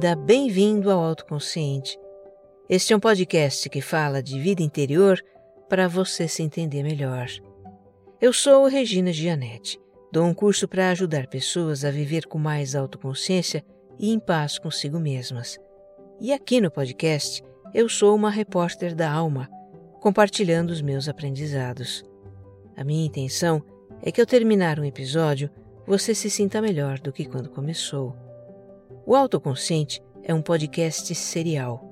bem-vinda, bem-vindo ao Autoconsciente. Este é um podcast que fala de vida interior para você se entender melhor. Eu sou Regina Gianetti. Dou um curso para ajudar pessoas a viver com mais autoconsciência e em paz consigo mesmas. E aqui no podcast, eu sou uma repórter da alma, compartilhando os meus aprendizados. A minha intenção é que ao terminar um episódio, você se sinta melhor do que quando começou. O Autoconsciente é um podcast serial.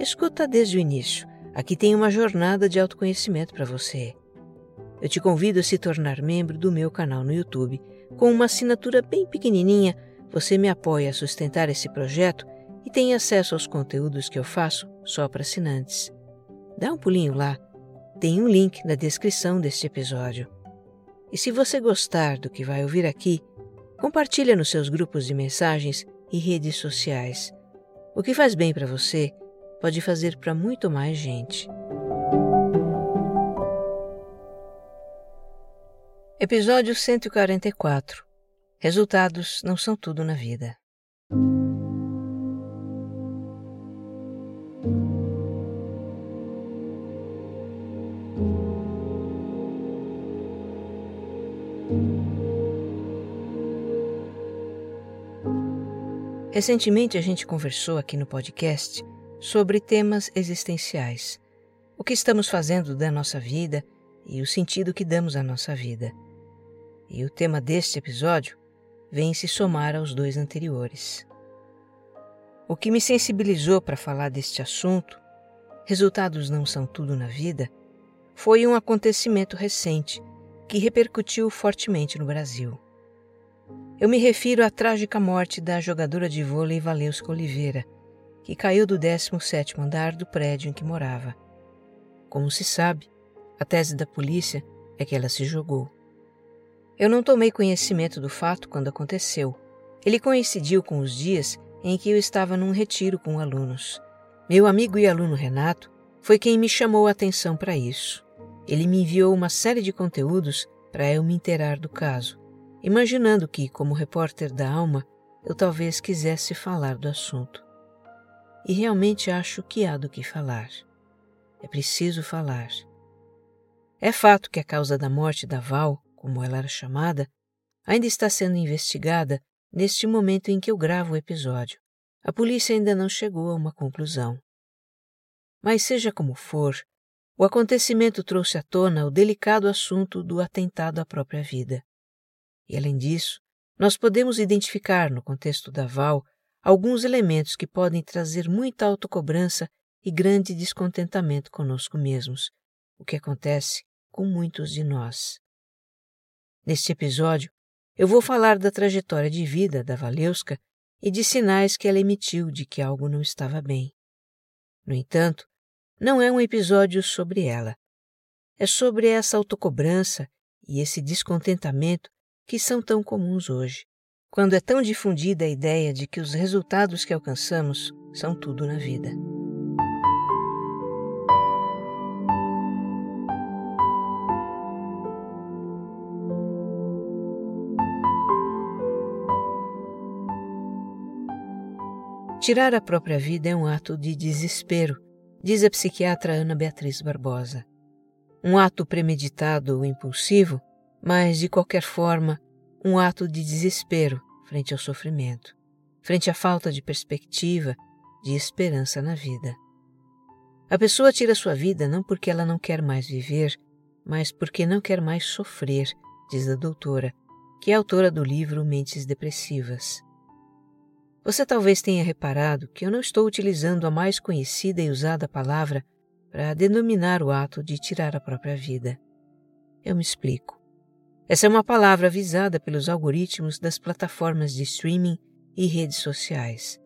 Escuta desde o início. Aqui tem uma jornada de autoconhecimento para você. Eu te convido a se tornar membro do meu canal no YouTube. Com uma assinatura bem pequenininha, você me apoia a sustentar esse projeto e tem acesso aos conteúdos que eu faço só para assinantes. Dá um pulinho lá. Tem um link na descrição deste episódio. E se você gostar do que vai ouvir aqui, compartilha nos seus grupos de mensagens e redes sociais. O que faz bem para você pode fazer para muito mais gente. Episódio 144 Resultados não são tudo na vida. Recentemente a gente conversou aqui no podcast sobre temas existenciais. O que estamos fazendo da nossa vida e o sentido que damos à nossa vida. E o tema deste episódio vem se somar aos dois anteriores. O que me sensibilizou para falar deste assunto, resultados não são tudo na vida, foi um acontecimento recente que repercutiu fortemente no Brasil. Eu me refiro à trágica morte da jogadora de vôlei Valeuska Oliveira, que caiu do 17º andar do prédio em que morava. Como se sabe, a tese da polícia é que ela se jogou. Eu não tomei conhecimento do fato quando aconteceu. Ele coincidiu com os dias em que eu estava num retiro com alunos. Meu amigo e aluno Renato foi quem me chamou a atenção para isso. Ele me enviou uma série de conteúdos para eu me inteirar do caso imaginando que, como repórter da alma, eu talvez quisesse falar do assunto. E realmente acho que há do que falar. É preciso falar. É fato que a causa da morte da Val, como ela era chamada, ainda está sendo investigada neste momento em que eu gravo o episódio. A polícia ainda não chegou a uma conclusão. Mas seja como for, o acontecimento trouxe à tona o delicado assunto do atentado à própria vida. E além disso, nós podemos identificar no contexto da Val alguns elementos que podem trazer muita autocobrança e grande descontentamento conosco mesmos, o que acontece com muitos de nós. Neste episódio, eu vou falar da trajetória de vida da Valeuska e de sinais que ela emitiu de que algo não estava bem. No entanto, não é um episódio sobre ela. É sobre essa autocobrança e esse descontentamento que são tão comuns hoje, quando é tão difundida a ideia de que os resultados que alcançamos são tudo na vida. Tirar a própria vida é um ato de desespero, diz a psiquiatra Ana Beatriz Barbosa. Um ato premeditado ou impulsivo mas, de qualquer forma, um ato de desespero frente ao sofrimento, frente à falta de perspectiva, de esperança na vida. A pessoa tira sua vida não porque ela não quer mais viver, mas porque não quer mais sofrer, diz a doutora, que é autora do livro Mentes Depressivas. Você talvez tenha reparado que eu não estou utilizando a mais conhecida e usada palavra para denominar o ato de tirar a própria vida. Eu me explico. Essa é uma palavra avisada pelos algoritmos das plataformas de streaming e redes sociais.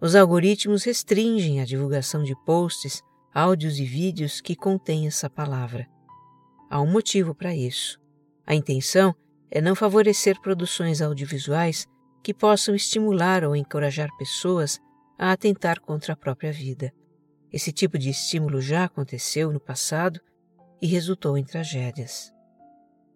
Os algoritmos restringem a divulgação de posts, áudios e vídeos que contêm essa palavra. Há um motivo para isso. A intenção é não favorecer produções audiovisuais que possam estimular ou encorajar pessoas a atentar contra a própria vida. Esse tipo de estímulo já aconteceu no passado e resultou em tragédias.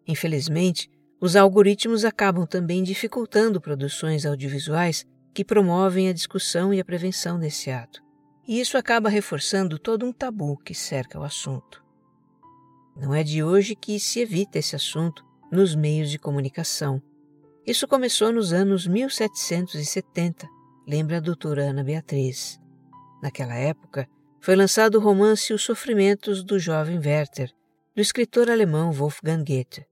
Infelizmente, os algoritmos acabam também dificultando produções audiovisuais que promovem a discussão e a prevenção desse ato. E isso acaba reforçando todo um tabu que cerca o assunto. Não é de hoje que se evita esse assunto nos meios de comunicação. Isso começou nos anos 1770, lembra a doutora Ana Beatriz. Naquela época, foi lançado o romance Os Sofrimentos do Jovem Werther, do escritor alemão Wolfgang Goethe.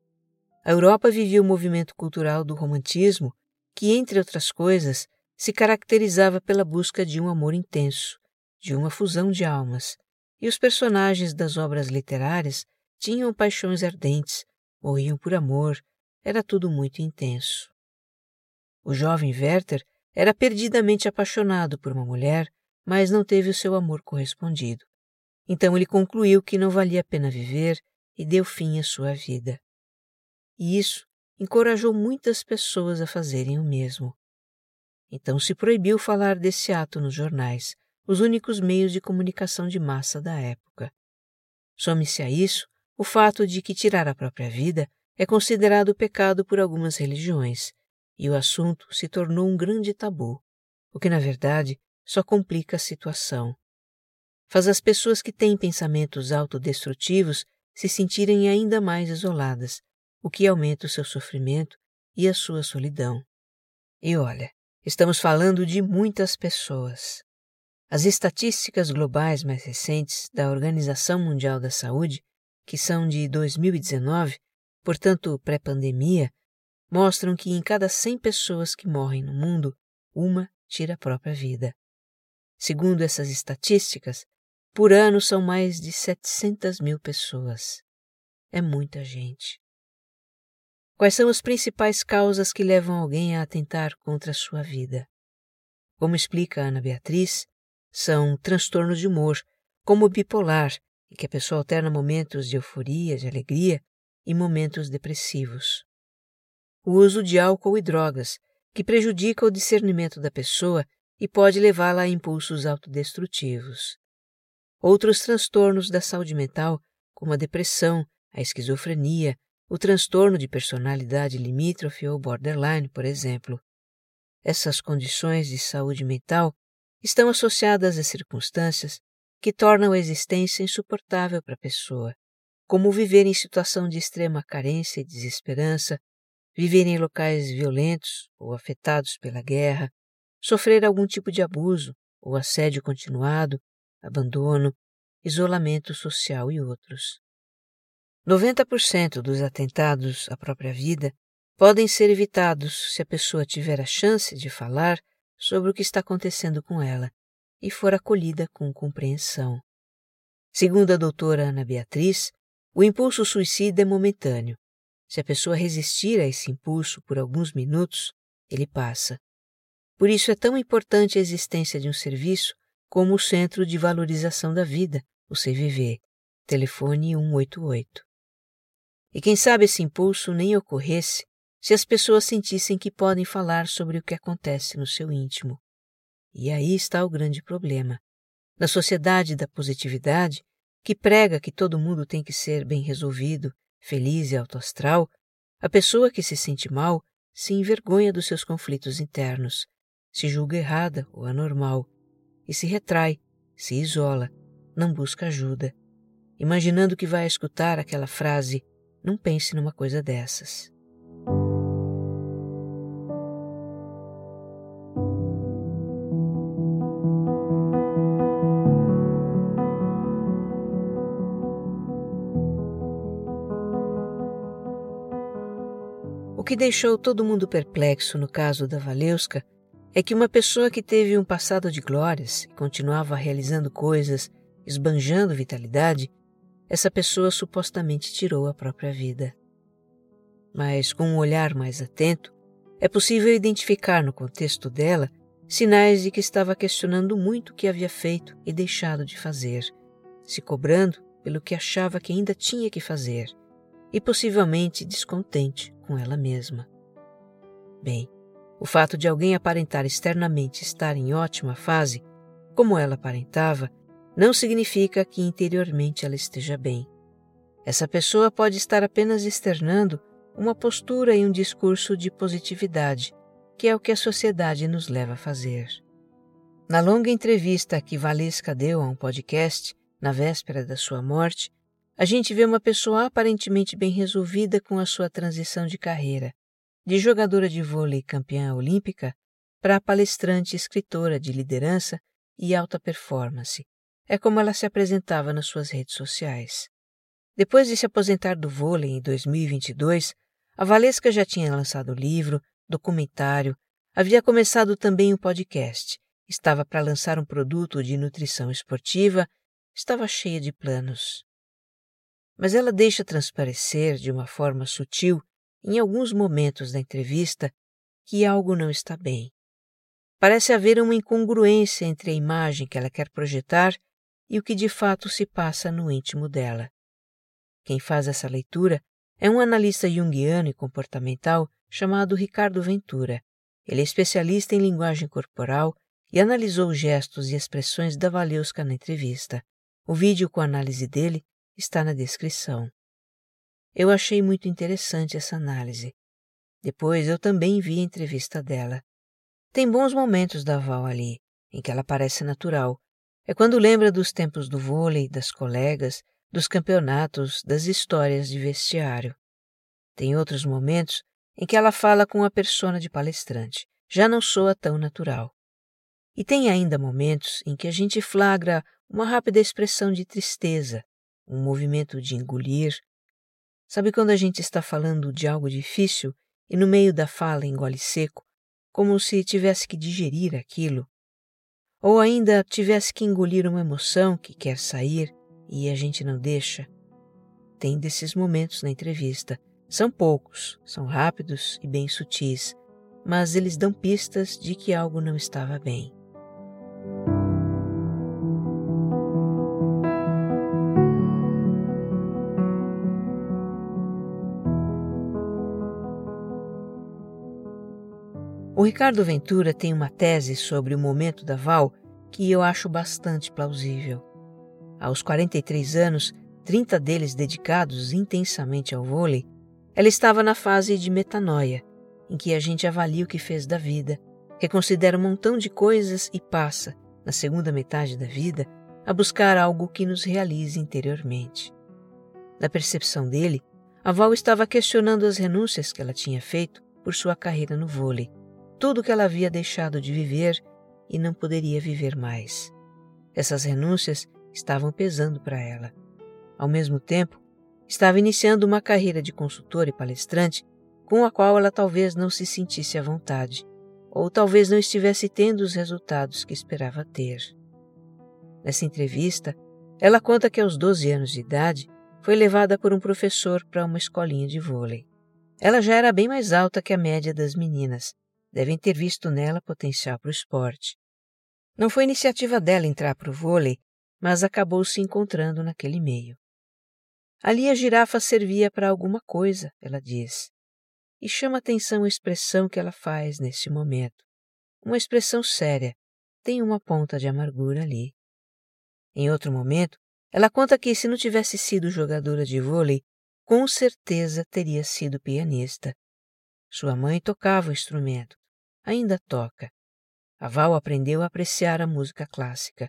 A Europa vivia o movimento cultural do romantismo, que, entre outras coisas, se caracterizava pela busca de um amor intenso, de uma fusão de almas, e os personagens das obras literárias tinham paixões ardentes, morriam por amor, era tudo muito intenso. O jovem Werther era perdidamente apaixonado por uma mulher, mas não teve o seu amor correspondido. Então ele concluiu que não valia a pena viver e deu fim à sua vida. E isso encorajou muitas pessoas a fazerem o mesmo. Então se proibiu falar desse ato nos jornais, os únicos meios de comunicação de massa da época. Some-se a isso o fato de que tirar a própria vida é considerado pecado por algumas religiões, e o assunto se tornou um grande tabu, o que na verdade só complica a situação. Faz as pessoas que têm pensamentos autodestrutivos se sentirem ainda mais isoladas, o que aumenta o seu sofrimento e a sua solidão. E olha, estamos falando de muitas pessoas. As estatísticas globais mais recentes da Organização Mundial da Saúde, que são de 2019, portanto pré-pandemia, mostram que em cada 100 pessoas que morrem no mundo, uma tira a própria vida. Segundo essas estatísticas, por ano são mais de 700 mil pessoas. É muita gente. Quais são as principais causas que levam alguém a atentar contra a sua vida? Como explica Ana Beatriz, são transtornos de humor, como o bipolar, em que a pessoa alterna momentos de euforia, de alegria e momentos depressivos. O uso de álcool e drogas, que prejudica o discernimento da pessoa e pode levá-la a impulsos autodestrutivos. Outros transtornos da saúde mental, como a depressão, a esquizofrenia, o transtorno de personalidade limítrofe ou borderline, por exemplo. Essas condições de saúde mental estão associadas a circunstâncias que tornam a existência insuportável para a pessoa, como viver em situação de extrema carência e desesperança, viver em locais violentos ou afetados pela guerra, sofrer algum tipo de abuso ou assédio continuado, abandono, isolamento social e outros. 90% dos atentados à própria vida podem ser evitados se a pessoa tiver a chance de falar sobre o que está acontecendo com ela e for acolhida com compreensão. Segundo a doutora Ana Beatriz, o impulso suicida é momentâneo. Se a pessoa resistir a esse impulso por alguns minutos, ele passa. Por isso é tão importante a existência de um serviço como o Centro de Valorização da Vida, o CVV, telefone 188. E quem sabe esse impulso nem ocorresse se as pessoas sentissem que podem falar sobre o que acontece no seu íntimo. E aí está o grande problema. Na sociedade da positividade, que prega que todo mundo tem que ser bem resolvido, feliz e autoastral, a pessoa que se sente mal se envergonha dos seus conflitos internos, se julga errada ou anormal, e se retrai, se isola, não busca ajuda, imaginando que vai escutar aquela frase não pense numa coisa dessas. O que deixou todo mundo perplexo no caso da Valeuska é que uma pessoa que teve um passado de glórias e continuava realizando coisas, esbanjando vitalidade, essa pessoa supostamente tirou a própria vida. Mas com um olhar mais atento, é possível identificar no contexto dela sinais de que estava questionando muito o que havia feito e deixado de fazer, se cobrando pelo que achava que ainda tinha que fazer e possivelmente descontente com ela mesma. Bem, o fato de alguém aparentar externamente estar em ótima fase, como ela aparentava, não significa que interiormente ela esteja bem. Essa pessoa pode estar apenas externando uma postura e um discurso de positividade, que é o que a sociedade nos leva a fazer. Na longa entrevista que Valesca deu a um podcast, na véspera da sua morte, a gente vê uma pessoa aparentemente bem resolvida com a sua transição de carreira, de jogadora de vôlei campeã olímpica para palestrante escritora de liderança e alta performance. É como ela se apresentava nas suas redes sociais. Depois de se aposentar do vôlei em 2022, a Valesca já tinha lançado livro, documentário, havia começado também um podcast, estava para lançar um produto de nutrição esportiva, estava cheia de planos mas ela deixa transparecer de uma forma sutil, em alguns momentos da entrevista, que algo não está bem. Parece haver uma incongruência entre a imagem que ela quer projetar e o que de fato se passa no íntimo dela. Quem faz essa leitura é um analista junguiano e comportamental chamado Ricardo Ventura. Ele é especialista em linguagem corporal e analisou os gestos e expressões da Valeuska na entrevista. O vídeo com a análise dele está na descrição. Eu achei muito interessante essa análise. Depois eu também vi a entrevista dela. Tem bons momentos da Val ali, em que ela parece natural. É quando lembra dos tempos do vôlei, das colegas, dos campeonatos, das histórias de vestiário. Tem outros momentos em que ela fala com a persona de palestrante. Já não soa tão natural. E tem ainda momentos em que a gente flagra uma rápida expressão de tristeza, um movimento de engolir. Sabe quando a gente está falando de algo difícil e no meio da fala engole seco, como se tivesse que digerir aquilo? Ou ainda tivesse que engolir uma emoção que quer sair e a gente não deixa? Tem desses momentos na entrevista. São poucos, são rápidos e bem sutis, mas eles dão pistas de que algo não estava bem. Ricardo Ventura tem uma tese sobre o momento da Val que eu acho bastante plausível. Aos 43 anos, 30 deles dedicados intensamente ao vôlei, ela estava na fase de metanoia, em que a gente avalia o que fez da vida, reconsidera um montão de coisas e passa, na segunda metade da vida, a buscar algo que nos realize interiormente. Na percepção dele, a Val estava questionando as renúncias que ela tinha feito por sua carreira no vôlei tudo que ela havia deixado de viver e não poderia viver mais. Essas renúncias estavam pesando para ela. Ao mesmo tempo, estava iniciando uma carreira de consultora e palestrante com a qual ela talvez não se sentisse à vontade, ou talvez não estivesse tendo os resultados que esperava ter. Nessa entrevista, ela conta que aos 12 anos de idade foi levada por um professor para uma escolinha de vôlei. Ela já era bem mais alta que a média das meninas devem ter visto nela potencial para o esporte. Não foi iniciativa dela entrar para o vôlei, mas acabou se encontrando naquele meio. Ali a girafa servia para alguma coisa, ela diz. E chama atenção a expressão que ela faz nesse momento. Uma expressão séria, tem uma ponta de amargura ali. Em outro momento, ela conta que se não tivesse sido jogadora de vôlei, com certeza teria sido pianista. Sua mãe tocava o instrumento, ainda toca. A Val aprendeu a apreciar a música clássica.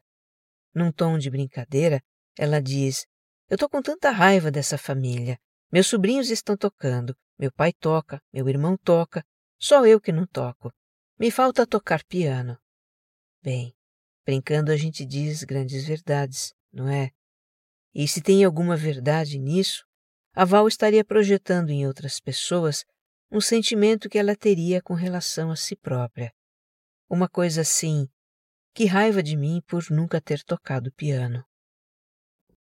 Num tom de brincadeira, ela diz: Eu tô com tanta raiva dessa família. Meus sobrinhos estão tocando, meu pai toca, meu irmão toca, só eu que não toco. Me falta tocar piano. Bem, brincando a gente diz grandes verdades, não é? E se tem alguma verdade nisso, a Val estaria projetando em outras pessoas um sentimento que ela teria com relação a si própria. Uma coisa assim, que raiva de mim por nunca ter tocado piano.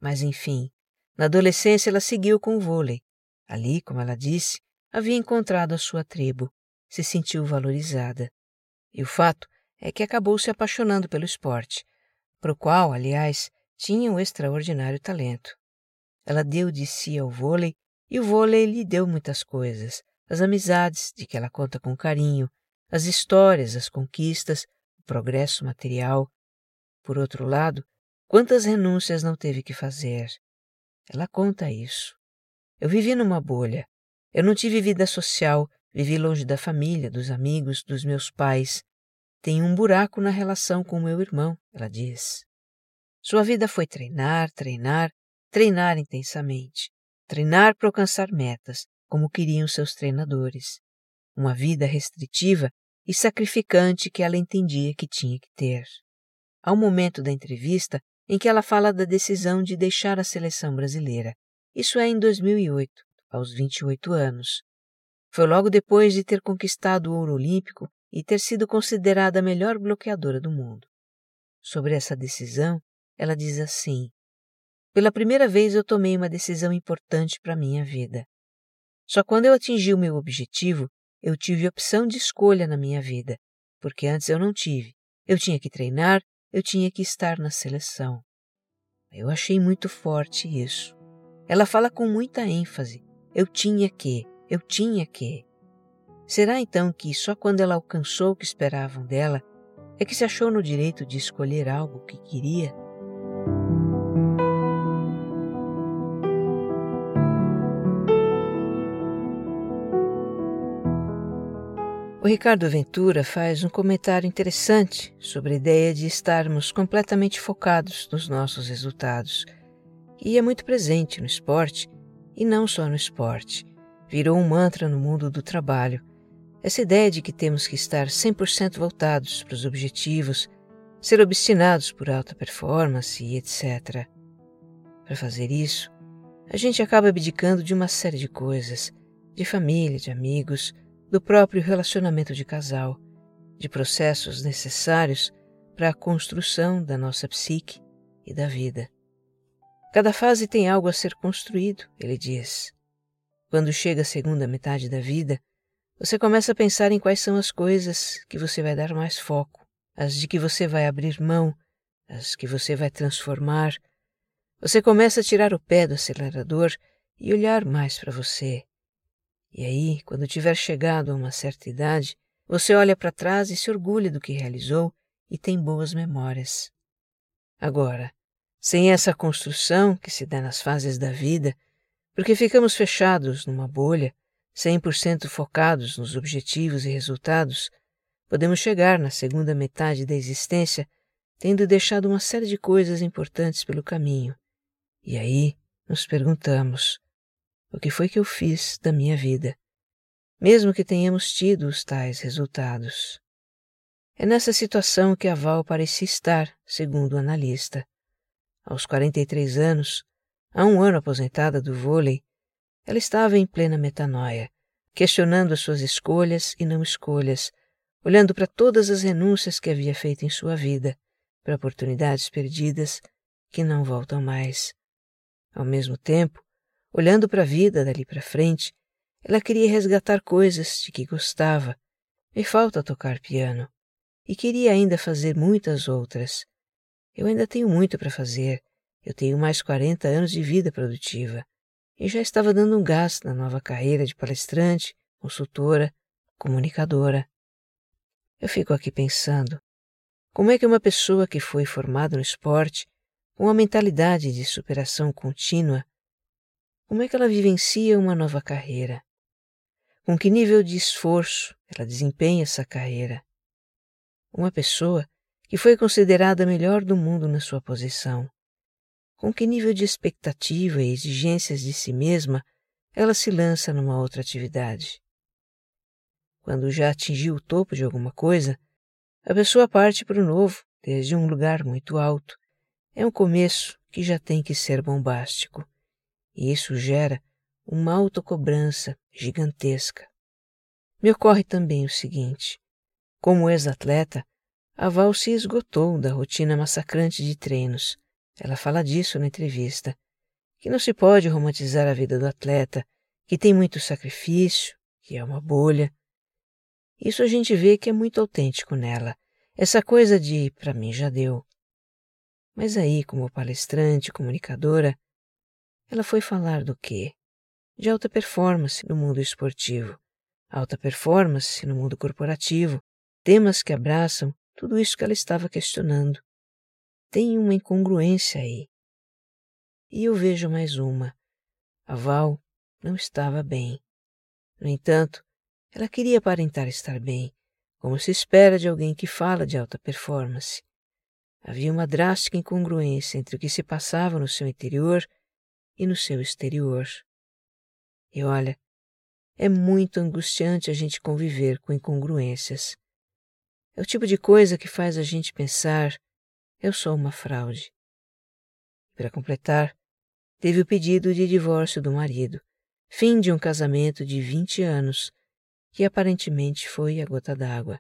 Mas enfim, na adolescência ela seguiu com o vôlei. Ali, como ela disse, havia encontrado a sua tribo, se sentiu valorizada. E o fato é que acabou se apaixonando pelo esporte, para o qual, aliás, tinha um extraordinário talento. Ela deu de si ao vôlei e o vôlei lhe deu muitas coisas, as amizades de que ela conta com carinho, as histórias, as conquistas, o progresso material. Por outro lado, quantas renúncias não teve que fazer? Ela conta isso. Eu vivi numa bolha. Eu não tive vida social, Vivi longe da família, dos amigos, dos meus pais. Tenho um buraco na relação com meu irmão, ela diz. Sua vida foi treinar, treinar, treinar intensamente. Treinar para alcançar metas, como queriam seus treinadores. Uma vida restritiva e sacrificante que ela entendia que tinha que ter. Há um momento da entrevista em que ela fala da decisão de deixar a seleção brasileira. Isso é em 2008, aos 28 anos. Foi logo depois de ter conquistado o ouro olímpico e ter sido considerada a melhor bloqueadora do mundo. Sobre essa decisão, ela diz assim: Pela primeira vez eu tomei uma decisão importante para minha vida. Só quando eu atingi o meu objetivo, eu tive opção de escolha na minha vida, porque antes eu não tive. Eu tinha que treinar, eu tinha que estar na seleção. Eu achei muito forte isso. Ela fala com muita ênfase. Eu tinha que, eu tinha que. Será então que só quando ela alcançou o que esperavam dela é que se achou no direito de escolher algo que queria? O Ricardo Ventura faz um comentário interessante sobre a ideia de estarmos completamente focados nos nossos resultados, que é muito presente no esporte e não só no esporte. Virou um mantra no mundo do trabalho. Essa ideia de que temos que estar 100% voltados para os objetivos, ser obstinados por alta performance e etc. Para fazer isso, a gente acaba abdicando de uma série de coisas, de família, de amigos, do próprio relacionamento de casal, de processos necessários para a construção da nossa psique e da vida. Cada fase tem algo a ser construído, ele diz. Quando chega a segunda metade da vida, você começa a pensar em quais são as coisas que você vai dar mais foco, as de que você vai abrir mão, as que você vai transformar. Você começa a tirar o pé do acelerador e olhar mais para você, e aí, quando tiver chegado a uma certa idade, você olha para trás e se orgulha do que realizou e tem boas memórias. Agora, sem essa construção que se dá nas fases da vida, porque ficamos fechados numa bolha, 100% focados nos objetivos e resultados, podemos chegar na segunda metade da existência tendo deixado uma série de coisas importantes pelo caminho. E aí nos perguntamos: o que foi que eu fiz da minha vida, mesmo que tenhamos tido os tais resultados. É nessa situação que a Val parecia estar, segundo o analista. Aos 43 anos, há um ano aposentada do vôlei, ela estava em plena metanoia, questionando as suas escolhas e não escolhas, olhando para todas as renúncias que havia feito em sua vida, para oportunidades perdidas que não voltam mais. Ao mesmo tempo, Olhando para a vida dali para frente, ela queria resgatar coisas de que gostava. Me falta tocar piano. E queria ainda fazer muitas outras. Eu ainda tenho muito para fazer. Eu tenho mais 40 anos de vida produtiva. E já estava dando um gás na nova carreira de palestrante, consultora, comunicadora. Eu fico aqui pensando: como é que uma pessoa que foi formada no esporte, com uma mentalidade de superação contínua, como é que ela vivencia uma nova carreira? Com que nível de esforço ela desempenha essa carreira? Uma pessoa que foi considerada a melhor do mundo na sua posição. Com que nível de expectativa e exigências de si mesma ela se lança numa outra atividade? Quando já atingiu o topo de alguma coisa, a pessoa parte para o novo, desde um lugar muito alto. É um começo que já tem que ser bombástico e isso gera uma autocobrança gigantesca. Me ocorre também o seguinte: como ex-atleta, a Val se esgotou da rotina massacrante de treinos. Ela fala disso na entrevista. Que não se pode romantizar a vida do atleta, que tem muito sacrifício, que é uma bolha. Isso a gente vê que é muito autêntico nela. Essa coisa de para mim já deu. Mas aí, como palestrante, comunicadora, ela foi falar do quê? De alta performance no mundo esportivo, alta performance no mundo corporativo, temas que abraçam tudo isso que ela estava questionando. Tem uma incongruência aí. E eu vejo mais uma. A Val não estava bem. No entanto, Ela queria aparentar estar bem, como se espera de alguém que fala de alta performance. Havia uma drástica incongruência entre o que se passava no seu interior e no seu exterior. E olha, é muito angustiante a gente conviver com incongruências. É o tipo de coisa que faz a gente pensar: eu sou uma fraude. Para completar, teve o pedido de divórcio do marido, fim de um casamento de 20 anos, que aparentemente foi a gota d'água.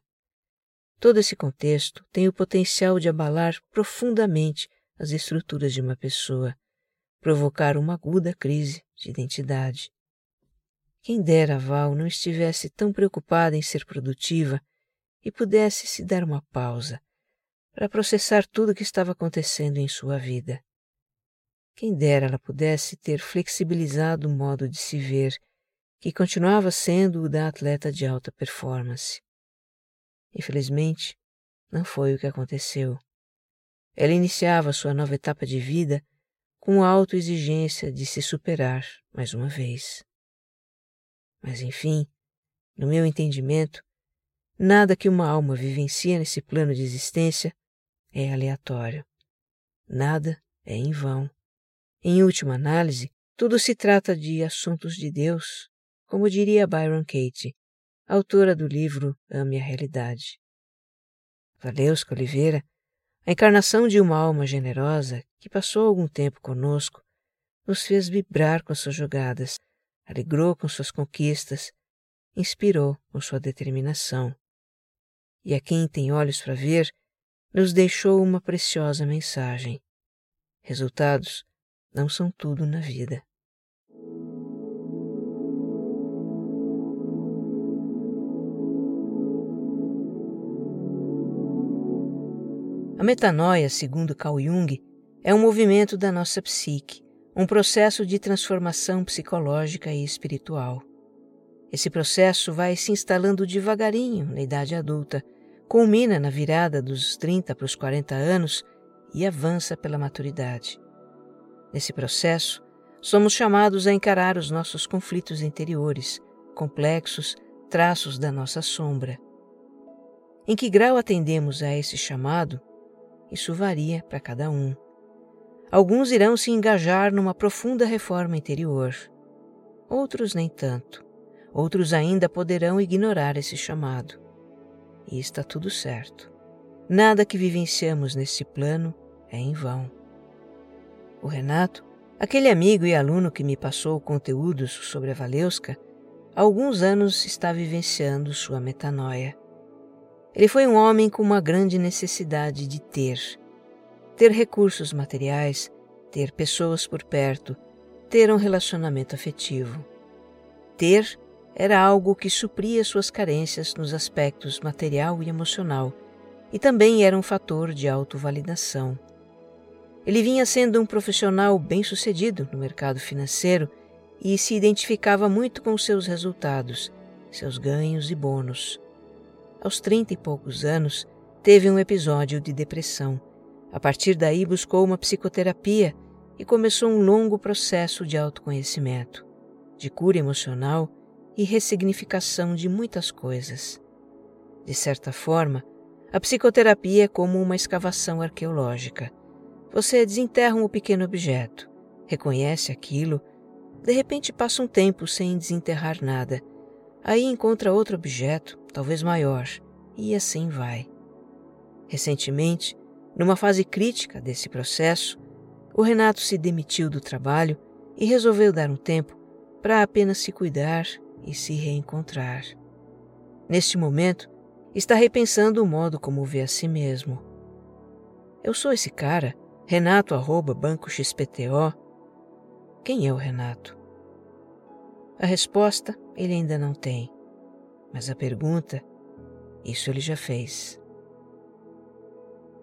Todo esse contexto tem o potencial de abalar profundamente as estruturas de uma pessoa, provocar uma aguda crise de identidade. Quem dera Val não estivesse tão preocupada em ser produtiva e pudesse se dar uma pausa para processar tudo o que estava acontecendo em sua vida. Quem dera ela pudesse ter flexibilizado o modo de se ver, que continuava sendo o da atleta de alta performance. Infelizmente, não foi o que aconteceu. Ela iniciava sua nova etapa de vida com autoexigência de se superar mais uma vez. Mas enfim, no meu entendimento, nada que uma alma vivencia nesse plano de existência é aleatório. Nada é em vão. Em última análise, tudo se trata de assuntos de Deus, como diria Byron Katie, autora do livro Ame a Realidade. Valeuska Oliveira, a encarnação de uma alma generosa que passou algum tempo conosco, nos fez vibrar com suas jogadas, alegrou com suas conquistas, inspirou com sua determinação. E a quem tem olhos para ver, nos deixou uma preciosa mensagem. Resultados não são tudo na vida. A metanoia, segundo Carl Jung, é um movimento da nossa psique, um processo de transformação psicológica e espiritual. Esse processo vai se instalando devagarinho na idade adulta, culmina na virada dos 30 para os 40 anos e avança pela maturidade. Nesse processo, somos chamados a encarar os nossos conflitos interiores, complexos, traços da nossa sombra. Em que grau atendemos a esse chamado? Isso varia para cada um. Alguns irão se engajar numa profunda reforma interior. Outros nem tanto. Outros ainda poderão ignorar esse chamado e está tudo certo. Nada que vivenciamos nesse plano é em vão. O Renato, aquele amigo e aluno que me passou conteúdos sobre a Valeuska, há alguns anos está vivenciando sua metanoia. Ele foi um homem com uma grande necessidade de ter. Ter recursos materiais, ter pessoas por perto, ter um relacionamento afetivo. Ter era algo que supria suas carências nos aspectos material e emocional e também era um fator de autovalidação. Ele vinha sendo um profissional bem-sucedido no mercado financeiro e se identificava muito com seus resultados, seus ganhos e bônus. Aos trinta e poucos anos, teve um episódio de depressão. A partir daí, buscou uma psicoterapia e começou um longo processo de autoconhecimento, de cura emocional e ressignificação de muitas coisas. De certa forma, a psicoterapia é como uma escavação arqueológica. Você desenterra um pequeno objeto, reconhece aquilo, de repente passa um tempo sem desenterrar nada. Aí encontra outro objeto, talvez maior, e assim vai. Recentemente, numa fase crítica desse processo, o Renato se demitiu do trabalho e resolveu dar um tempo para apenas se cuidar e se reencontrar. Neste momento, está repensando o modo como vê a si mesmo. Eu sou esse cara, Renato arroba Banco XPTO. Quem é o Renato? A resposta ele ainda não tem, mas a pergunta, isso ele já fez.